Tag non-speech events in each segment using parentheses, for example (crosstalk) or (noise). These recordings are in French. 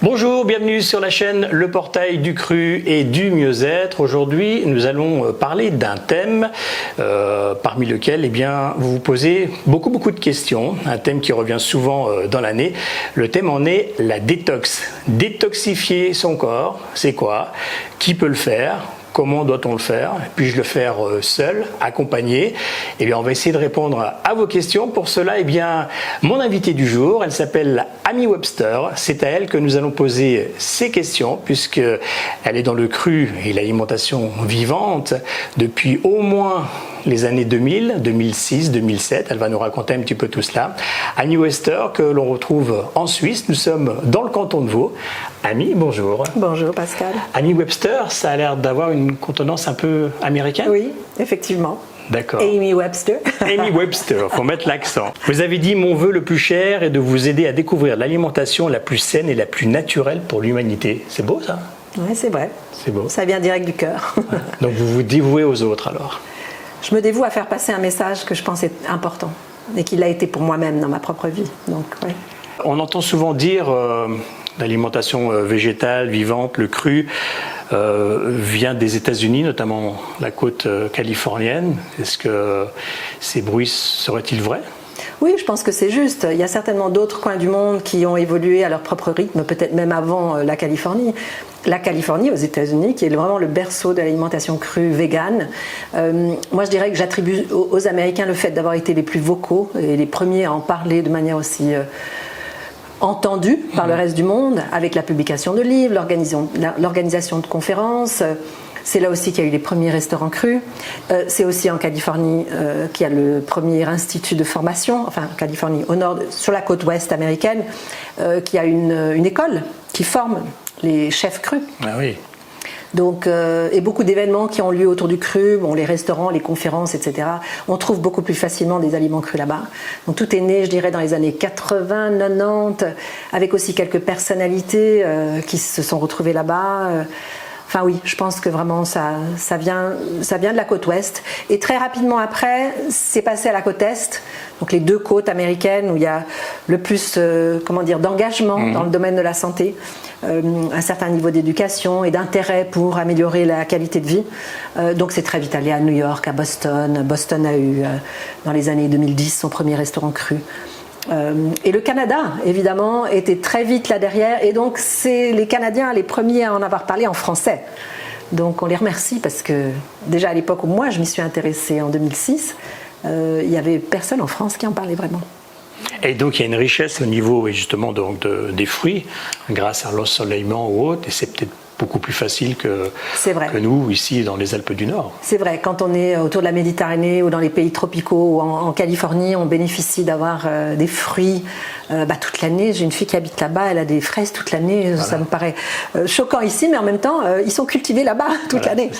Bonjour, bienvenue sur la chaîne Le Portail du Cru et du Mieux-être. Aujourd'hui, nous allons euh, parler d'un thème euh, parmi lequel eh bien, vous vous posez beaucoup beaucoup de questions, un thème qui revient souvent euh, dans l'année. Le thème en est la détox. Détoxifier son corps, c'est quoi? Qui peut le faire? Comment doit-on le faire Puis-je le faire euh, seul, accompagné Eh bien, on va essayer de répondre à vos questions. Pour cela, eh bien, mon invité du jour, elle s'appelle Amy Webster. C'est à elle que nous allons poser ces questions, puisque elle est dans le cru et l'alimentation vivante depuis au moins les années 2000, 2006, 2007. Elle va nous raconter un petit peu tout cela. Annie Wester, que l'on retrouve en Suisse. Nous sommes dans le canton de Vaud. Annie, bonjour. Bonjour Pascal. Annie Webster, ça a l'air d'avoir une contenance un peu américaine? Oui, effectivement. D'accord. Amy Webster. (laughs) Amy Webster, faut mettre l'accent. Vous avez dit mon vœu le plus cher est de vous aider à découvrir l'alimentation la plus saine et la plus naturelle pour l'humanité. C'est beau ça? Oui, c'est vrai. C'est beau. Ça vient direct du cœur. Donc vous vous dévouez aux autres alors? Je me dévoue à faire passer un message que je pense est important et qui l'a été pour moi-même dans ma propre vie. Donc, On entend souvent dire euh, l'alimentation euh, végétale, vivante, le cru euh, vient des États-Unis, notamment la côte californienne. Est-ce que ces bruits seraient-ils vrais? Oui, je pense que c'est juste. Il y a certainement d'autres coins du monde qui ont évolué à leur propre rythme, peut-être même avant la Californie la Californie aux États-Unis, qui est vraiment le berceau de l'alimentation crue végane. Euh, moi, je dirais que j'attribue aux, Américains le fait d'avoir été les plus vocaux et les premiers à en parler de manière aussi euh, entendue par le reste du monde, avec la publication de livres, l'organisation de conférences. C'est là aussi qu'il y a eu les premiers restaurants crus. Euh, c'est aussi en Californie qu'il y a le premier institut de formation, enfin Californie au nord, sur la côte ouest américaine, qui a une, une école qui forme les chefs crus. Ah oui. Donc, euh, et beaucoup d'événements qui ont lieu autour du cru, bon, les restaurants, les conférences, etc. On trouve beaucoup plus facilement des aliments crus là-bas. Donc tout est né, je dirais, dans les années 80, 90, avec aussi quelques personnalités euh, qui se sont retrouvées là-bas. Euh, Enfin oui, je pense que vraiment ça, ça, vient, ça vient de la côte ouest. Et très rapidement après, c'est passé à la côte est, donc les deux côtes américaines où il y a le plus euh, comment dire, d'engagement mhm. dans le domaine de la santé, euh, un certain niveau d'éducation et d'intérêt pour améliorer la qualité de vie. Euh, donc c'est très vite allé à New York, à Boston. Boston a eu dans les années 2010 son premier restaurant cru. Euh, et le Canada, évidemment, était très vite là derrière. Et donc, c'est les Canadiens les premiers à en avoir parlé en français. Donc, on les remercie parce que déjà à l'époque où moi je m'y suis intéressée en 2006, euh, il n'y avait personne en France qui en parlait vraiment. Et donc il y a une richesse au niveau justement donc, des fruits grâce à l'ensoleillement ou autre, et c'est peut-être beaucoup plus facile que, que nous ici dans les Alpes du Nord. C'est vrai, quand on est autour de la Méditerranée ou dans les pays tropicaux ou en, Californie, on bénéficie d'avoir euh, des fruits euh, bah, toute l'année. J'ai une fille qui habite là-bas, elle a des fraises toute l'année. Ça me paraît euh, choquant ici, mais en même temps, ils sont cultivés là-bas (laughs) toute l'année.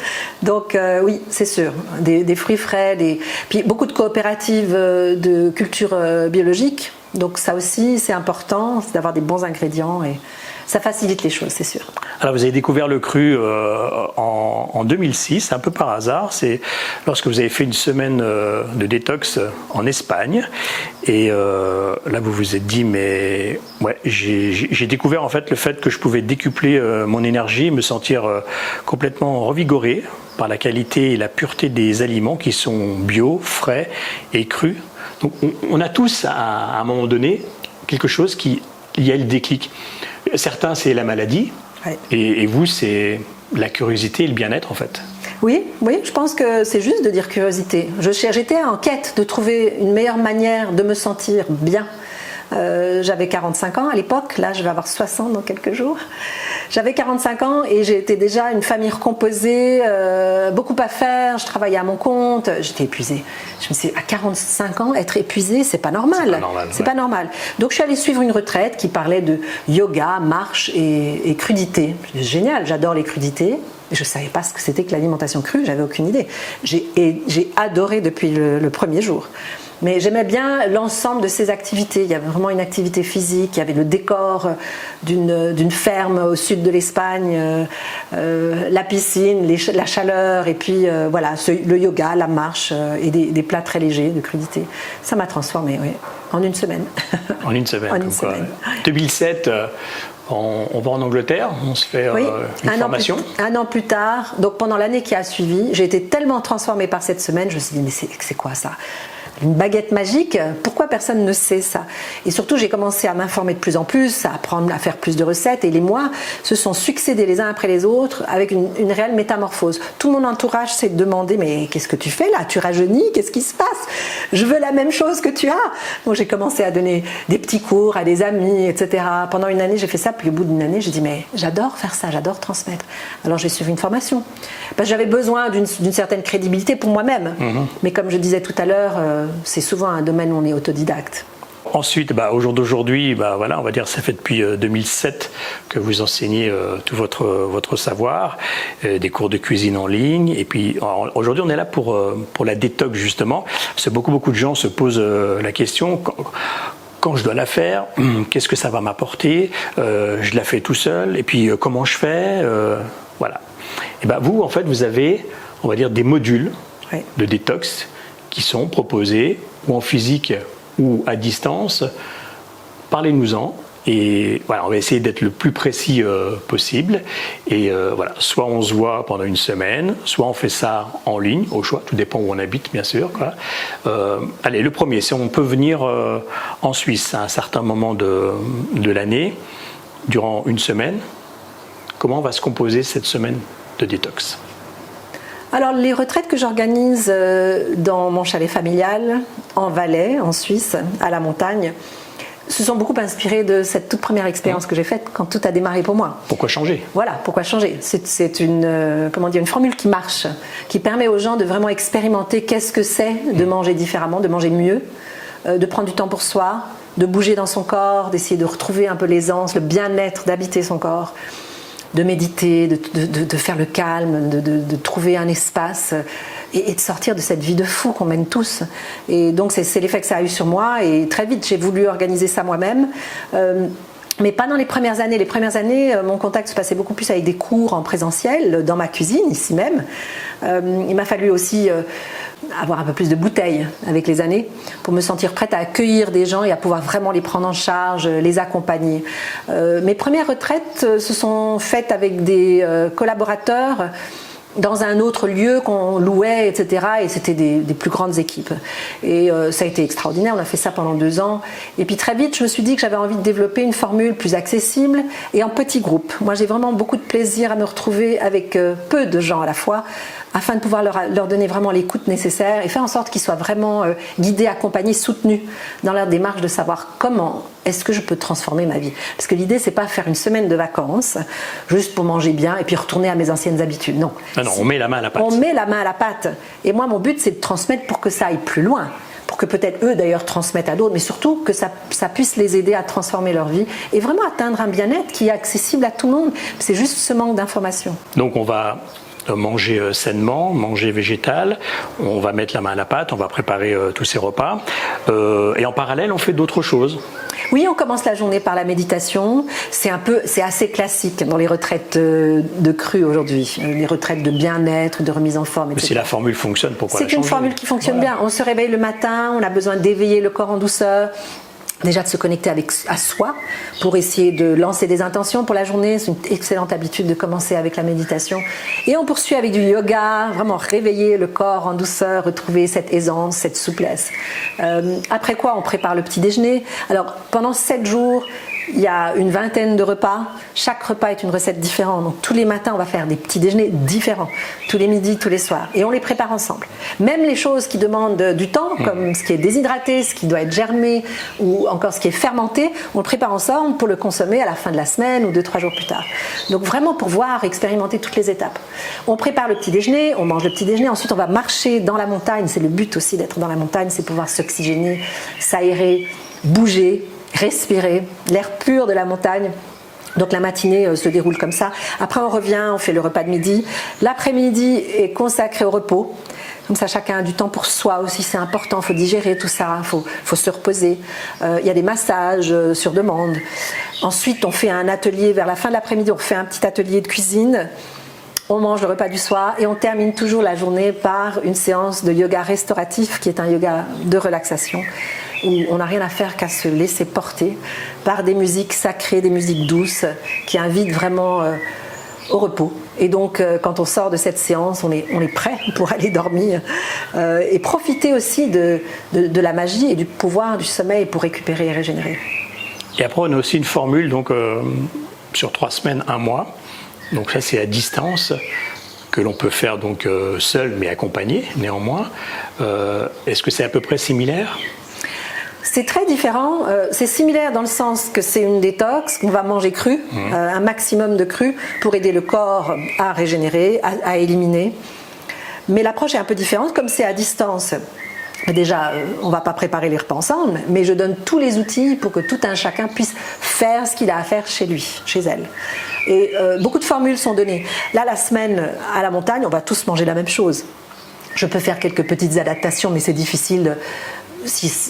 Donc oui, c'est sûr, des, fruits frais, des... puis beaucoup de coopératives de culture biologique. Donc ça aussi, c'est important, d'avoir des bons ingrédients et ça facilite les choses, c'est sûr. Alors vous avez découvert le cru euh, en, 2006, un peu par hasard. C'est lorsque vous avez fait une semaine euh, de détox en Espagne. Et euh, là, vous vous êtes dit, mais ouais, j'ai découvert en fait le fait que je pouvais décupler mon énergie, me sentir complètement revigoré par la qualité et la pureté des aliments qui sont bio, frais et crus. Donc on, a tous à, un moment donné quelque chose qui y a le déclic. Certains, c'est la maladie, et, vous, c'est la curiosité et le bien-être, en fait. Oui, oui, je pense que c'est juste de dire curiosité. J'étais en quête de trouver une meilleure manière de me sentir bien euh, j'avais 45 ans à l'époque, là je vais avoir 60 dans quelques jours. J'avais 45 ans et j'étais déjà une famille recomposée, euh, beaucoup à faire, je travaillais à mon compte, j'étais épuisée. Je me suis dit, à 45 ans, être épuisée, c'est pas normal. C'est pas, normal. Donc je suis allée suivre une retraite qui parlait de yoga, marche et, crudité. Génial, j'adore les crudités. Je ne savais pas ce que c'était que l'alimentation crue, j'avais aucune idée. J'ai adoré depuis le premier jour. Mais j'aimais bien l'ensemble de ces activités. Il y avait vraiment une activité physique, il y avait le décor d'une ferme au sud de l'Espagne, euh, euh, la piscine, la chaleur, et puis euh, voilà, le yoga, la marche et des, des, plats très légers de crudité. Ça m'a transformée, oui. en une semaine. En une semaine. (laughs) en une semaine. 2007, on, va en Angleterre, on se fait une un formation. An plus, un an plus tard, donc pendant l'année qui a suivi, j'ai été tellement transformée par cette semaine, je me suis dit, mais c'est quoi ça? Une baguette magique, pourquoi personne ne sait ça? Et surtout, j'ai commencé à m'informer de plus en plus, à apprendre à faire plus de recettes, et les mois se sont succédés les uns après les autres avec une, réelle métamorphose. Tout mon entourage s'est demandé mais qu'est-ce que tu fais là? Tu rajeunis? Qu'est-ce qui se passe? Je veux la même chose que tu as. Donc j'ai commencé à donner des petits cours à des amis, etc. Pendant une année, j'ai fait ça, puis au bout d'une année, j'ai dit mais j'adore faire ça, j'adore transmettre. Alors j'ai suivi une formation parce que j'avais besoin d'une certaine crédibilité pour moi-même. Mhm. Mais comme je disais tout à l'heure. Euh, c'est souvent un domaine où on est autodidacte. Ensuite, bah, au jour d'aujourd'hui, bah, voilà, on va dire ça fait depuis 2007 euh, que vous enseignez euh, tout votre, votre savoir, euh, des cours de cuisine en ligne. Et puis aujourd'hui, on est là pour, pour la détox justement. Parce que beaucoup, beaucoup de gens se posent la question quand, je dois la faire, qu'est-ce que ça va m'apporter Je la fais tout seul. Et puis comment je fais Voilà. Et ben vous, en fait, vous avez, on va dire, des modules de détox sont proposés ou en physique ou à distance. Parlez-nous-en. Et voilà, on va essayer d'être le plus précis euh, possible. Et euh, voilà, soit on se voit pendant une semaine, soit on fait ça en ligne, au choix, tout dépend où on habite, bien sûr. Euh, allez, le premier, si on peut venir en Suisse à un certain moment de, de l'année, durant une semaine, comment va se composer cette semaine de détox? Alors les retraites que j'organise euh, dans mon chalet familial, en Valais, en Suisse, à la montagne, se sont beaucoup inspirées de cette toute première expérience que j'ai faite quand tout a démarré pour moi. Pourquoi changer? Voilà, pourquoi changer? C'est une, euh, comment dire, une formule qui marche, qui permet aux gens de vraiment expérimenter qu'est-ce que c'est de mm. manger différemment, de manger mieux, euh, de prendre du temps pour soi, de bouger dans son corps, d'essayer de retrouver un peu l'aisance, le bien-être, d'habiter son corps de méditer, de, faire le calme, de, trouver un espace et, de sortir de cette vie de fou qu'on mène tous. Et donc c'est l'effet que ça a eu sur moi et très vite j'ai voulu organiser ça moi-même. Euh, mais pas dans les premières années. Les premières années, euh, mon contact se passait beaucoup plus avec des cours en présentiel, dans ma cuisine, ici même. Euh, il m'a fallu aussi avoir un peu plus de bouteilles avec les années pour me sentir prête à accueillir des gens et à pouvoir vraiment les prendre en charge, les accompagner. Euh, mes premières retraites euh, se sont faites avec des euh, collaborateurs dans un autre lieu qu'on louait, etc. Et c'était des, plus grandes équipes. Et ça a été extraordinaire. On a fait ça pendant deux ans. Et puis très vite, je me suis dit que j'avais envie de développer une formule plus accessible et en petits groupes. Moi, j'ai vraiment beaucoup de plaisir à me retrouver avec peu de gens à la fois afin de pouvoir leur, donner vraiment l'écoute nécessaire et faire en sorte qu'ils soient vraiment euh, guidés, accompagnés, soutenus dans leur démarche de savoir comment est-ce que je peux transformer ma vie. Parce que l'idée, c'est pas faire une semaine de vacances juste pour manger bien et puis retourner à mes anciennes habitudes. Non. Non, non, on met la main à la pâte. On met la main à la pâte. Et moi, mon but, c'est de transmettre pour que ça aille plus loin pour que peut-être eux d'ailleurs transmettent à d'autres, mais surtout que ça, ça, puisse les aider à transformer leur vie et vraiment atteindre un bien-être qui est accessible à tout le monde. C'est juste ce manque d'information. Donc on va manger euh, sainement, manger végétal. On va mettre la main à la pâte, on va préparer euh, tous ces repas. Euh, et en parallèle, on fait d'autres choses. Oui, on commence la journée par la méditation. C'est un peu, c'est assez classique dans les retraites de cru aujourd'hui, les retraites de bien-être, de remise en forme. Mais si la formule fonctionne, pourquoi C'est une formule qui fonctionne bien. On se réveille le matin, on a besoin d'éveiller le corps en douceur, déjà de se connecter avec, à soi pour essayer de lancer des intentions pour la journée. C'est une excellente habitude de commencer avec la méditation. Et on poursuit avec du yoga, vraiment réveiller le corps en douceur, retrouver cette aisance, cette souplesse. Euh, après quoi, on prépare le petit déjeuner. Alors, pendant sept jours, il y a une vingtaine de repas. Chaque repas est une recette différente. Donc tous les matins, on va faire des petits déjeuners différents. Tous les midis, tous les soirs. Et on les prépare ensemble. Même les choses qui demandent du temps, mmh. comme ce qui est déshydraté, ce qui doit être germé, ou encore ce qui est fermenté, on le prépare ensemble pour le consommer à la fin de la semaine ou deux, trois jours plus tard. Donc vraiment pour voir, expérimenter toutes les étapes. On prépare le petit déjeuner, on mange le petit déjeuner, ensuite on va marcher dans la montagne. C'est le but aussi d'être dans la montagne, c'est pouvoir s'oxygéner, s'aérer, bouger, respirer l'air pur de la montagne. Donc la matinée euh, se déroule comme ça. Après on revient, on fait le repas de midi. L'après-midi est consacré au repos. Comme ça, chacun a du temps pour soi aussi, c'est important. Il faut digérer tout ça, il faut, se reposer. Euh, il y a des massages euh, sur demande. Ensuite, on fait un atelier vers la fin de l'après-midi. On fait un petit atelier de cuisine. On mange le repas du soir et on termine toujours la journée par une séance de yoga restauratif qui est un yoga de relaxation où on n'a rien à faire qu'à se laisser porter par des musiques sacrées, des musiques douces, qui invitent vraiment euh, au repos. Et donc, euh, quand on sort de cette séance, on est, on est prêt (laughs) pour aller dormir euh, et profiter aussi de, de, la magie et du pouvoir du sommeil pour récupérer et régénérer. Et après, on a aussi une formule donc, sur trois semaines, un mois. Donc ça, c'est à distance que l'on peut faire donc seul mais accompagné néanmoins. Est-ce que c'est à peu près similaire? C'est très différent. Euh, c'est similaire dans le sens que c'est une détox, qu'on va manger cru, mmh. euh, un maximum de cru pour aider le corps à régénérer, à, éliminer. Mais l'approche est un peu différente, comme c'est à distance. Déjà, euh, on ne va pas préparer les repas ensemble, mais je donne tous les outils pour que tout un chacun puisse faire ce qu'il a à faire chez lui, chez elle. Et beaucoup de formules sont données. Là, la semaine à la montagne, on va tous manger la même chose. Je peux faire quelques petites adaptations, mais c'est difficile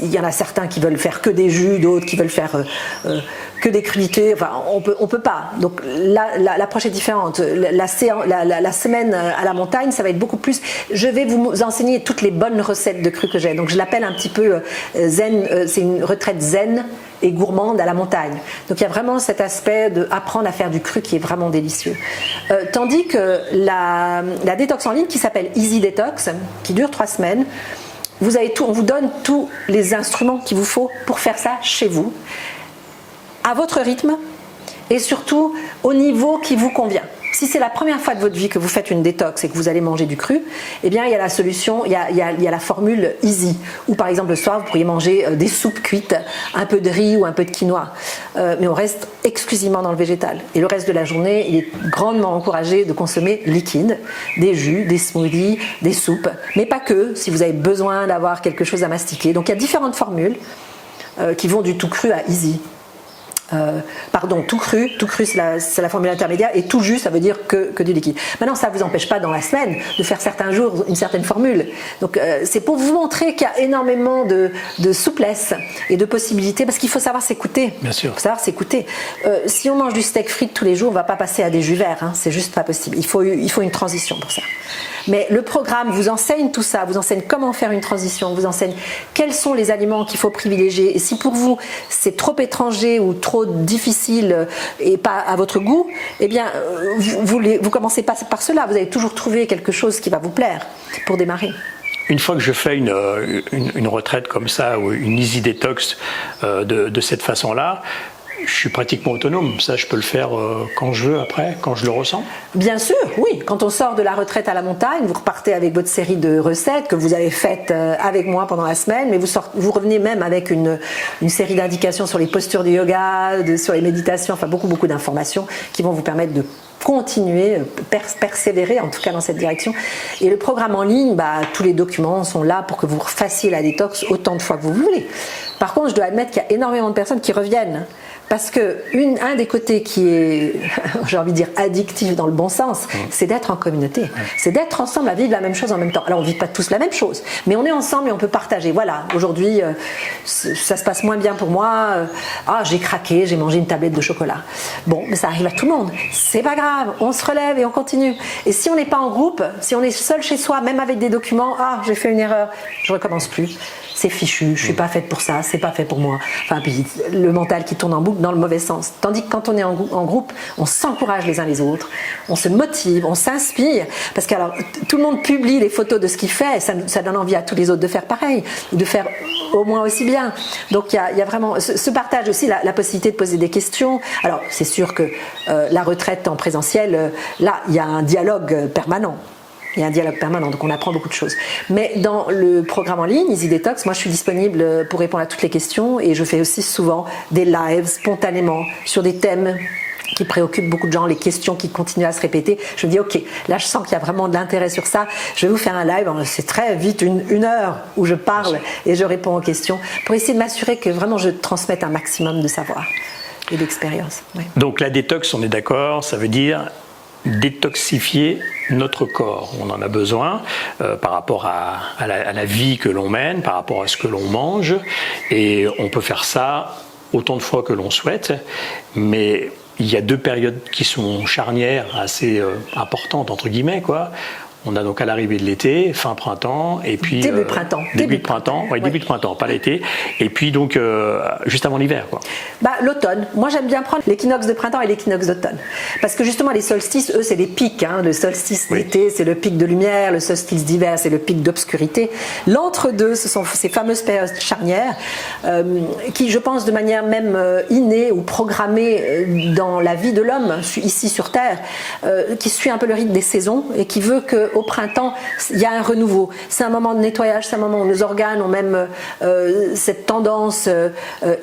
il y en a certains qui veulent faire que des jus, d'autres qui veulent faire euh, euh, que des crudités. Enfin, on peut, on peut pas. Donc l'approche est différente. La, semaine à la montagne, ça va être beaucoup plus. Je vais vous enseigner toutes les bonnes recettes de cru que j'ai. Donc je l'appelle un petit peu euh, zen. c'est une retraite zen et gourmande à la montagne. Donc il y a vraiment cet aspect de apprendre à faire du cru qui est vraiment délicieux. tandis que la détox en ligne qui s'appelle Easy Detox, qui dure trois semaines, vous avez tout, on vous donne tous les instruments qu'il vous faut pour faire ça chez vous, à votre rythme et surtout au niveau qui vous convient. Si c'est la première fois de votre vie que vous faites une détox et que vous allez manger du cru, eh bien il y a la solution, il y a, la formule easy. Ou par exemple le soir, vous pourriez manger euh, des soupes cuites, un peu de riz ou un peu de quinoa. Euh, mais on reste exclusivement dans le végétal. Et le reste de la journée, il est grandement encouragé de consommer liquide, des jus, des smoothies, des soupes. Mais pas que, si vous avez besoin d'avoir quelque chose à mastiquer. Donc il y a différentes formules euh, qui vont du tout cru à easy. Euh, pardon, tout cru, tout cru c'est la, formule intermédiaire, et tout jus ça veut dire que, du liquide. Maintenant ça ne vous empêche pas dans la semaine de faire certains jours une certaine formule. Donc euh, c'est pour vous montrer qu'il y a énormément de, souplesse et de possibilités, parce qu'il faut savoir s'écouter. Bien sûr. Il faut savoir s'écouter. Euh, si on mange du steak frit tous les jours, on ne va pas passer à des jus verts, hein, c'est juste pas possible. Il faut, il faut une transition pour ça. Mais le programme vous enseigne tout ça, vous enseigne comment faire une transition, vous enseigne quels sont les aliments qu'il faut privilégier. Et si pour vous c'est trop étranger ou trop difficile et pas à votre goût, eh bien vous, commencez pas par cela. Vous allez toujours trouver quelque chose qui va vous plaire pour démarrer. Une fois que je fais une, une, retraite comme ça ou une easy detox euh, de cette façon-là, je suis pratiquement autonome. Ça, je peux le faire euh, quand je veux après, quand je le ressens. Bien sûr, oui. Quand on sort de la retraite à la montagne, vous repartez avec votre série de recettes que vous avez faites euh, avec moi pendant la semaine, mais vous, revenez même avec une, série d'indications sur les postures du yoga, sur les méditations, enfin beaucoup, beaucoup d'informations qui vont vous permettre de continuer, persévérer en tout cas dans cette direction. Et le programme en ligne, bah, tous les documents sont là pour que vous fassiez la détox autant de fois que vous voulez. Par contre, je dois admettre qu'il y a énormément de personnes qui reviennent. Parce que un des côtés qui est, (laughs) j'ai envie de dire, addictif dans le bon sens, mm. c'est d'être en communauté. C'est d'être ensemble à vivre la même chose en même temps. Alors on ne vit pas tous la même chose, mais on est ensemble et on peut partager. Voilà, aujourd'hui, euh, ça se passe moins bien pour moi. Euh, ah, j'ai craqué, j'ai mangé une tablette de chocolat. Bon, mais ça arrive à tout le monde. C'est pas grave, on se relève et on continue. Et si on n'est pas en groupe, si on est seul chez soi, même avec des documents, ah, j'ai fait une erreur, je recommence plus c'est fichu, je suis pas faite pour ça, c'est pas fait pour moi. Enfin, puis le mental qui tourne en boucle dans le mauvais sens. Tandis que quand on est en, groupe, on s'encourage les uns les autres, on se motive, on s'inspire. Parce que alors, tout le monde publie les photos de ce qu'il fait, ça, ça, donne envie à tous les autres de faire pareil, de faire au moins aussi bien. Donc il y a, vraiment ce, partage aussi, la, possibilité de poser des questions. Alors c'est sûr que euh, la retraite en présentiel, euh, là, il y a un dialogue permanent. Il y a un dialogue permanent, donc on apprend beaucoup de choses. Mais dans le programme en ligne, Easy Detox, moi je suis disponible pour répondre à toutes les questions et je fais aussi souvent des lives spontanément sur des thèmes qui préoccupent beaucoup de gens, les questions qui continuent à se répéter. Je me dis, ok, là je sens qu'il y a vraiment de l'intérêt sur ça. Je vais vous faire un live, c'est très vite une, heure où je parle et je réponds aux questions pour essayer de m'assurer que vraiment je transmette un maximum de savoir et d'expérience. Donc la détox, on est d'accord, ça veut dire détoxifier notre corps. On en a besoin euh, par rapport à, la, vie que l'on mène, par rapport à ce que l'on mange, et on peut faire ça autant de fois que l'on souhaite, mais il y a deux périodes qui sont charnières, assez euh, importantes entre guillemets quoi. On a donc à l'arrivée de l'été, fin printemps, et puis début printemps, début, de printemps, oui, début de printemps, pas l'été, et puis donc juste avant l'hiver, quoi. Bah l'automne. Moi j'aime bien prendre l'équinoxe de printemps et l'équinoxe d'automne, parce que justement les solstices, eux, c'est des pics. Hein. Le solstice d'été, c'est le pic de lumière. Le solstice d'hiver, c'est le pic d'obscurité. L'entre-deux, ce sont ces fameuses périodes charnières euh, qui, je pense, de manière même euh, innée ou programmée euh, dans la vie de l'homme ici sur Terre, qui suit un peu le rythme des saisons et qui veut qu'au printemps, il y a un renouveau. C'est un moment de nettoyage, c'est un moment où nos organes ont même cette tendance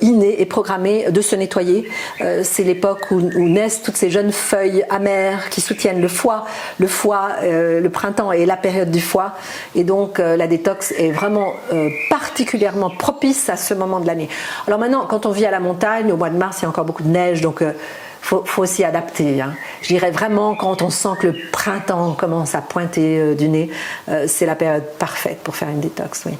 innée et programmée de se nettoyer. c'est l'époque où, naissent toutes ces jeunes feuilles amères qui soutiennent le foie. Le foie, le printemps est la période du foie et donc la détox est vraiment particulièrement propice à ce moment de l'année. Alors maintenant, quand on vit à la montagne, au mois de mars, il y a encore beaucoup de neige, donc euh, faut, faut, aussi adapter. Hein. Je dirais vraiment quand on sent que le printemps commence à pointer euh, du nez, euh, c'est la période parfaite pour faire une détox. Oui.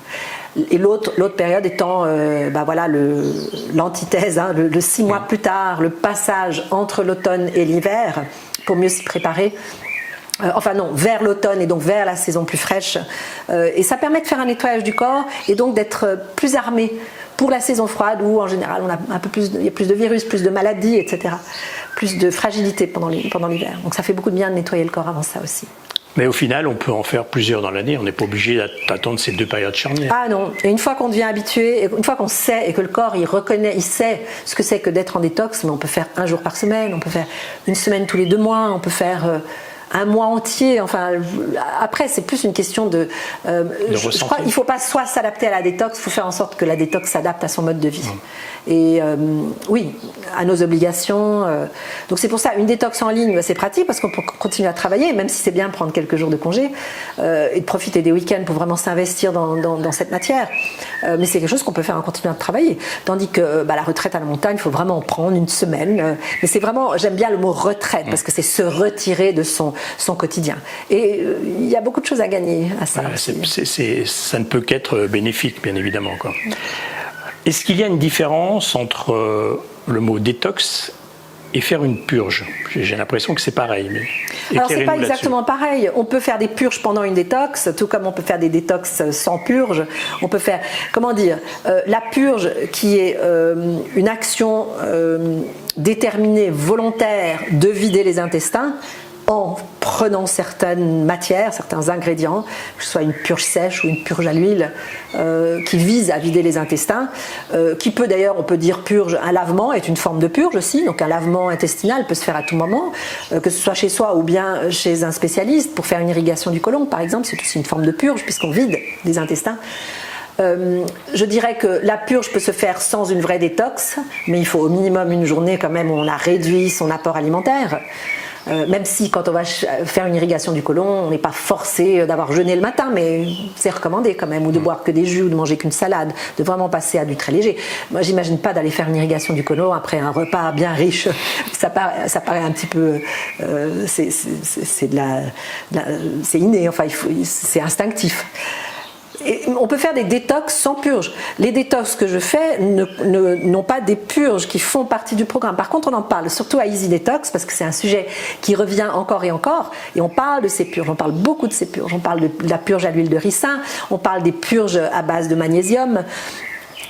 Et l'autre, l'autre période étant bah voilà, le, l'antithèse, hein, le, six mois plus tard, le passage entre l'automne et l'hiver, pour mieux s'y préparer. Euh, enfin non, vers l'automne et donc vers la saison plus fraîche. Euh, et ça permet de faire un nettoyage du corps et donc d'être plus armé pour la saison froide où en général on a un peu plus, il y a plus de virus, plus de maladies, etc. Plus de fragilité pendant l'hiver. Donc ça fait beaucoup de bien de nettoyer le corps avant ça aussi. Mais au final, on peut en faire plusieurs dans l'année. On n'est pas obligé d'attendre ces deux périodes charnières. Ah non. Et une fois qu'on devient habitué, une fois qu'on sait et que le corps il reconnaît, il sait ce que c'est que d'être en détox, mais on peut faire un jour par semaine, on peut faire une semaine tous les deux mois, on peut faire euh, un mois entier. Enfin, après, c'est plus une question de. Euh, je, crois qu'il ne faut pas soit s'adapter à la détox, il faut faire en sorte que la détox s'adapte à son mode de vie. Et euh, oui, à nos obligations. Euh. donc c'est pour ça, une détox en ligne, c'est pratique parce qu'on peut continuer à travailler, même si c'est bien prendre quelques jours de congé et de profiter des week-ends pour vraiment s'investir dans, cette matière. mais c'est quelque chose qu'on peut faire en continuant de travailler. Tandis que bah, la retraite à la montagne, il faut vraiment en prendre une semaine. mais c'est vraiment, j'aime bien le mot retraite parce que c'est se retirer de son, son quotidien. Et euh, il y a beaucoup de choses à gagner à ça. ça ne peut qu'être bénéfique, bien évidemment. Est-ce qu'il y a une différence entre euh, le mot détox et faire une purge? J'ai l'impression que c'est pareil. Mais Alors c'est pas exactement pareil. On peut faire des purges pendant une détox, tout comme on peut faire des détox sans purge. On peut faire, comment dire, euh, la purge qui est une action déterminée, volontaire de vider les intestins en prenant certaines matières, certains ingrédients, que ce soit une purge sèche ou une purge à l'huile, euh, qui vise à vider les intestins, euh, qui peut d'ailleurs, on peut dire purge, un lavement est une forme de purge aussi, donc un lavement intestinal peut se faire à tout moment, euh, que ce soit chez soi ou bien chez un spécialiste pour faire une irrigation du côlon, par exemple, c'est aussi une forme de purge puisqu'on vide les intestins. je dirais que la purge peut se faire sans une vraie détox, mais il faut au minimum une journée quand même où on a réduit son apport alimentaire. Euh, même si quand on va faire une irrigation du côlon, on n'est pas forcé d'avoir jeûné le matin, mais c'est recommandé quand même, ou de boire que des jus, ou de manger qu'une salade, de vraiment passer à du très léger. Moi, j'imagine pas d'aller faire une irrigation du côlon après un repas bien riche. (laughs) ça, paraît, ça paraît un petit peu, euh, c'est de la, c'est inné, enfin, c'est instinctif on peut faire des détox sans purge. Les détox que je fais n'ont pas des purges qui font partie du programme. Par contre, on en parle surtout à Easy Detox parce que c'est un sujet qui revient encore et encore. Et on parle de ces purges, on parle beaucoup de ces purges. On parle de la purge à l'huile de ricin, on parle des purges à base de magnésium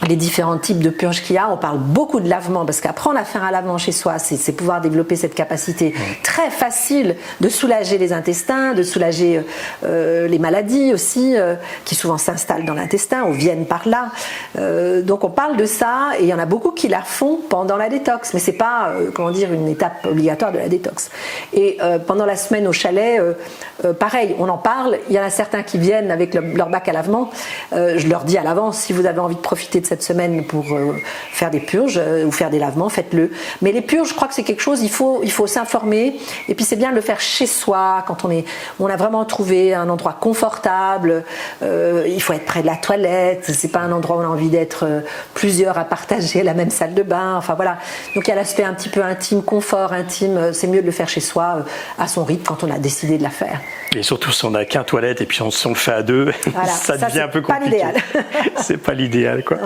les différents types de purges qu'il y a. On parle beaucoup de lavement parce qu'apprendre à faire un lavement chez soi, c'est pouvoir développer cette capacité très facile de soulager les intestins, de soulager euh, les maladies aussi euh, qui souvent s'installent dans l'intestin ou viennent par là. Euh, donc on parle de ça et il y en a beaucoup qui la font pendant la détox, mais c'est pas comment dire une étape obligatoire de la détox. Et pendant la semaine au chalet, pareil, on en parle. Il y en a certains qui viennent avec leur bac à lavement. je leur dis à l'avance si vous avez envie de profiter de cette semaine pour euh, faire des purges euh, ou faire des lavements, faites-le. Mais les purges, je crois que c'est quelque chose, il faut, il faut s'informer. Et puis c'est bien de le faire chez soi, quand on, est, on a vraiment trouvé un endroit confortable. Euh, il faut être près de la toilette. C'est pas un endroit où on a envie d'être plusieurs à partager la même salle de bain. Enfin voilà. Donc il y a l'aspect un petit peu intime, confort intime. C'est mieux de le faire chez soi, à son rythme, quand on a décidé de la faire. Et surtout si on n'a qu'un toilette et puis on, si on le fait à deux, (laughs) ça devient un peu compliqué. (laughs) c'est pas l'idéal, quoi.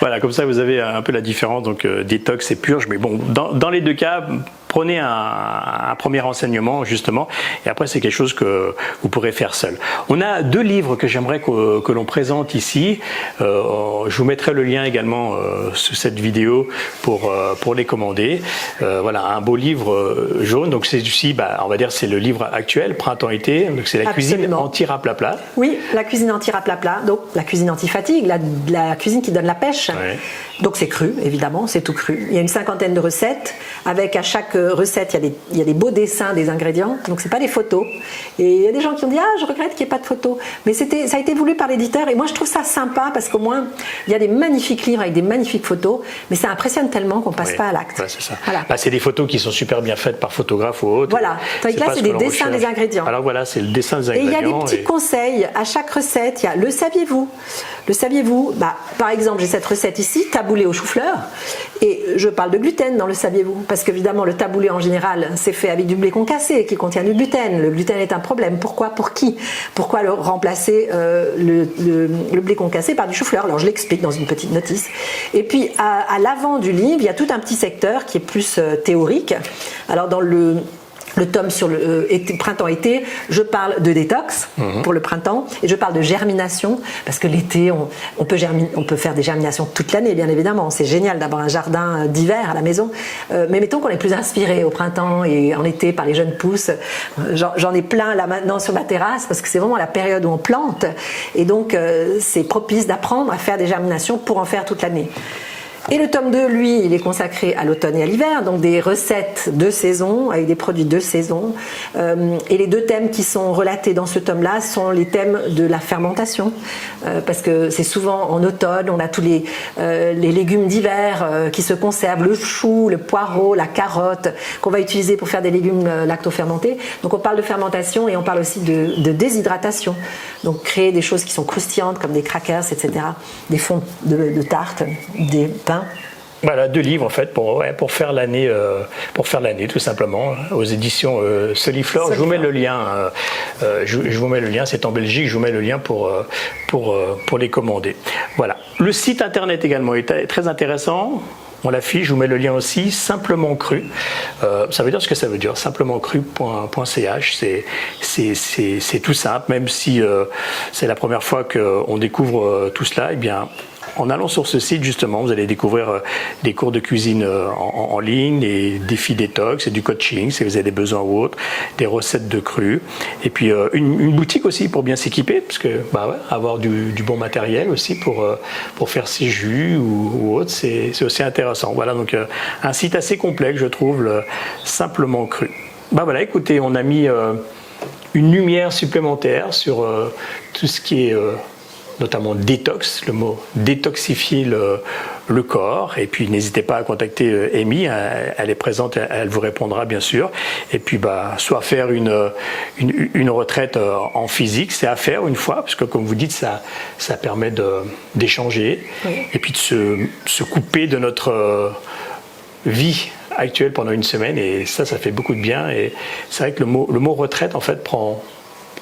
Voilà, comme ça vous avez un peu la différence, donc euh, détox et purge. Mais bon, dans, les deux cas, prenez un, premier renseignement justement, et après c'est quelque chose que vous pourrez faire seul. On a deux livres que j'aimerais que, l'on présente ici. Euh, je vous mettrai le lien également euh, sous cette vidéo pour, euh, pour les commander. voilà, un beau livre jaune. Donc c'est ici, bah, on va dire, c'est le livre actuel, printemps-été. Donc c'est la cuisine anti-raplapla. Oui, la cuisine anti-raplapla. Donc la cuisine anti-fatigue, la, la, cuisine qui donne la pêche. Donc c'est cru, évidemment, c'est tout cru. Il y a une cinquantaine de recettes. Avec à chaque recette, il y a des, il y a des beaux dessins des ingrédients. Donc c'est pas des photos. Et il y a des gens qui ont dit ah je regrette qu'il n'y ait pas de photos. Mais c'était, ça a été voulu par l'éditeur. Et moi je trouve ça sympa parce qu'au moins il y a des magnifiques livres avec des magnifiques photos. Mais ça impressionne tellement qu'on passe pas à l'acte. c'est ça. Bah, c'est des photos qui sont super bien faites par photographe ou autre. Voilà. Tandis là c'est des dessins des ingrédients. Alors voilà, c'est le dessin des ingrédients. Et il y a des petits conseils à chaque recette. Il y a le saviez-vous? Le saviez-vous? Bah, Par exemple, j'ai cette recette ici, taboulé au chou-fleur. Et je parle de gluten dans le saviez-vous Parce qu'évidemment, le taboulé en général, c'est fait avec du blé concassé qui contient du gluten. Le gluten est un problème. Pourquoi Pour qui? Pourquoi remplacer euh, le, blé concassé par du chou-fleur? Alors je l'explique dans une petite notice. Et puis à, l'avant du livre, il y a tout un petit secteur qui est plus euh, théorique. Alors dans le le tome sur le euh, printemps-été, je parle de détox mhm. pour le printemps et je parle de germination parce que l'été, on, peut on peut faire des germinations toute l'année, bien évidemment. C'est génial d'avoir un jardin euh, d'hiver à la maison. Euh, mais mettons qu'on est plus inspiré au printemps et en été par les jeunes pousses. J'en ai plein là maintenant sur ma terrasse parce que c'est vraiment la période où on plante et donc c'est propice d'apprendre à faire des germinations pour en faire toute l'année. Et le tome 2, lui, il est consacré à l'automne et à l'hiver, donc des recettes de saison, avec des produits de saison. Euh, et les deux thèmes qui sont relatés dans ce tome-là sont les thèmes de la fermentation, euh, parce que c'est souvent en automne, on a tous les, euh, légumes d'hiver qui se conservent, le chou, le poireau, la carotte, qu'on va utiliser pour faire des légumes lactofermentés. Donc on parle de fermentation et on parle aussi de, de déshydratation. Donc créer des choses qui sont croustillantes, comme des crackers, etc., des fonds de, de tarte, des voilà, deux livres en fait pour, pour faire l'année, euh, pour faire l'année tout simplement hein, aux éditions euh, Soliflore. Je vous mets le lien. Euh, euh, je, vous mets le lien. C'est en Belgique. Je vous mets le lien pour pour pour les commander. Voilà. Le site internet également est très intéressant. On l'affiche, je vous mets le lien aussi, simplement cru. ça veut dire ce que ça veut dire, simplement cru.ch. C'est tout simple, même si c'est la première fois qu'on découvre tout cela, eh bien, en allant sur ce site, justement, vous allez découvrir euh, des cours de cuisine euh, en, ligne, des défis détox et du coaching, si vous avez des besoins ou autres, des recettes de cru, et puis euh, une, boutique aussi pour bien s'équiper, parce que bah avoir du, bon matériel aussi pour, pour faire ses jus ou, autre, c'est aussi intéressant. Voilà, donc un site assez complet, je trouve, simplement cru. Bah voilà, écoutez, on a mis une lumière supplémentaire sur tout ce qui est notamment détox, le mot détoxifier le, corps. Et puis n'hésitez pas à contacter euh, Amy, elle est présente, elle vous répondra bien sûr. Et puis bah, soit faire une, une, retraite euh, en physique, c'est à faire une fois, parce que comme vous dites, ça, ça permet d'échanger et puis de se, se, couper de notre euh, vie actuelle pendant une semaine. Et ça, ça fait beaucoup de bien. Et c'est vrai que le mot, le mot retraite, en fait, prend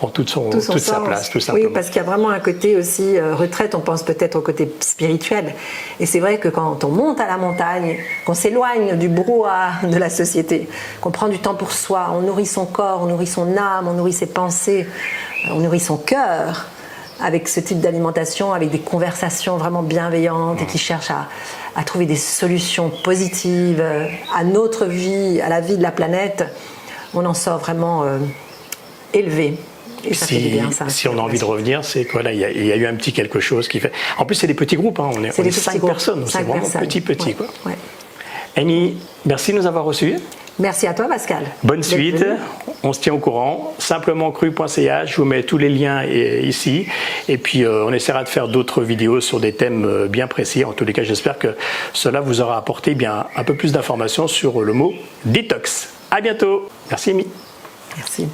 toute, son, toute sa place, tout simplement. Oui, parce qu'il y a vraiment un côté aussi euh, retraite, on pense peut-être au côté spirituel. Et c'est vrai que quand on monte à la montagne, qu'on s'éloigne du brouhaha de la société, qu'on prend du temps pour soi, on nourrit son corps, on nourrit son âme, on nourrit ses pensées, on nourrit son cœur avec ce type d'alimentation, avec des conversations vraiment bienveillantes et qui cherchent à, à trouver des solutions positives euh, à notre vie, à la vie de la planète, on en sort vraiment euh, élevé si, on a envie de revenir, c'est quoi là il y, a, eu un petit quelque chose qui fait. En plus, c'est des petits groupes. Hein. On est, on cinq personnes. C'est vraiment petit, petit. Quoi. Annie, merci de nous avoir reçus. Merci à toi, Pascal. Bonne suite. On se tient au courant. Simplement cru.ch. Je vous mets tous les liens ici. Et puis, euh, on essaiera de faire d'autres vidéos sur des thèmes euh, bien précis. En tous les cas, j'espère que cela vous aura apporté bien un peu plus d'informations sur le mot détox. À bientôt. Merci, Amy. Merci.